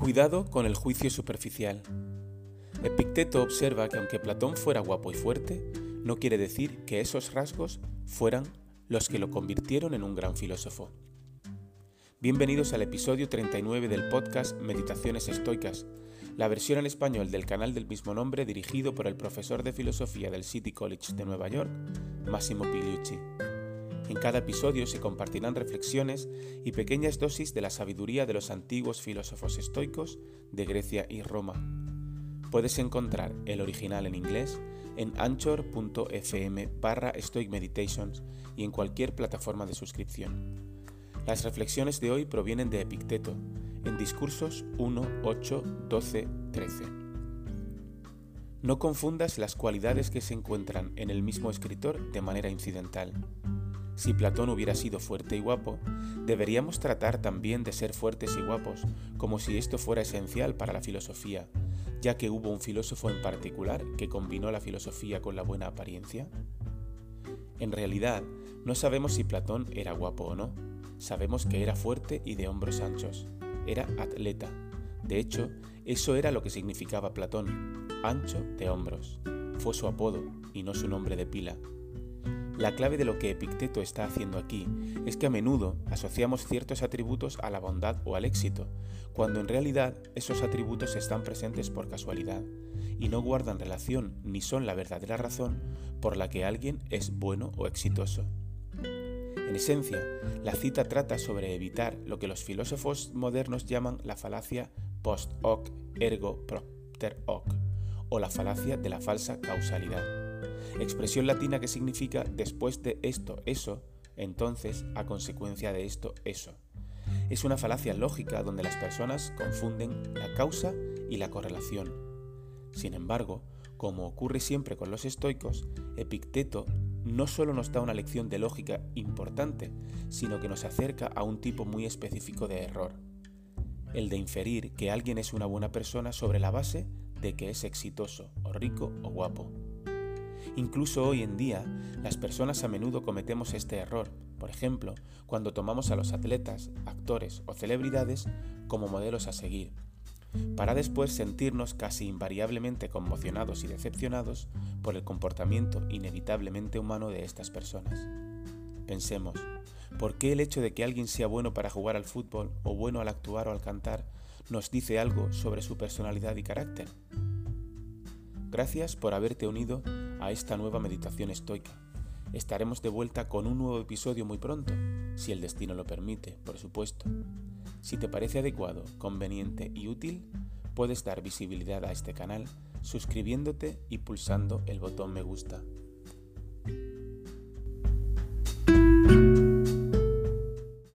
Cuidado con el juicio superficial. Epicteto observa que aunque Platón fuera guapo y fuerte, no quiere decir que esos rasgos fueran los que lo convirtieron en un gran filósofo. Bienvenidos al episodio 39 del podcast Meditaciones Estoicas, la versión en español del canal del mismo nombre dirigido por el profesor de filosofía del City College de Nueva York, Massimo Pigliucci. En cada episodio se compartirán reflexiones y pequeñas dosis de la sabiduría de los antiguos filósofos estoicos de Grecia y Roma. Puedes encontrar el original en inglés en anchor.fm barra Stoic Meditations y en cualquier plataforma de suscripción. Las reflexiones de hoy provienen de Epicteto, en Discursos 1, 8, 12, 13. No confundas las cualidades que se encuentran en el mismo escritor de manera incidental. Si Platón hubiera sido fuerte y guapo, deberíamos tratar también de ser fuertes y guapos, como si esto fuera esencial para la filosofía, ya que hubo un filósofo en particular que combinó la filosofía con la buena apariencia. En realidad, no sabemos si Platón era guapo o no, sabemos que era fuerte y de hombros anchos, era atleta. De hecho, eso era lo que significaba Platón, ancho de hombros. Fue su apodo y no su nombre de pila. La clave de lo que Epicteto está haciendo aquí es que a menudo asociamos ciertos atributos a la bondad o al éxito, cuando en realidad esos atributos están presentes por casualidad y no guardan relación ni son la verdadera razón por la que alguien es bueno o exitoso. En esencia, la cita trata sobre evitar lo que los filósofos modernos llaman la falacia post hoc ergo propter hoc, o la falacia de la falsa causalidad expresión latina que significa después de esto, eso, entonces, a consecuencia de esto, eso. Es una falacia lógica donde las personas confunden la causa y la correlación. Sin embargo, como ocurre siempre con los estoicos, Epicteto no solo nos da una lección de lógica importante, sino que nos acerca a un tipo muy específico de error, el de inferir que alguien es una buena persona sobre la base de que es exitoso, o rico o guapo. Incluso hoy en día, las personas a menudo cometemos este error, por ejemplo, cuando tomamos a los atletas, actores o celebridades como modelos a seguir, para después sentirnos casi invariablemente conmocionados y decepcionados por el comportamiento inevitablemente humano de estas personas. Pensemos, ¿por qué el hecho de que alguien sea bueno para jugar al fútbol o bueno al actuar o al cantar nos dice algo sobre su personalidad y carácter? Gracias por haberte unido a esta nueva meditación estoica. Estaremos de vuelta con un nuevo episodio muy pronto, si el destino lo permite, por supuesto. Si te parece adecuado, conveniente y útil, puedes dar visibilidad a este canal suscribiéndote y pulsando el botón me gusta.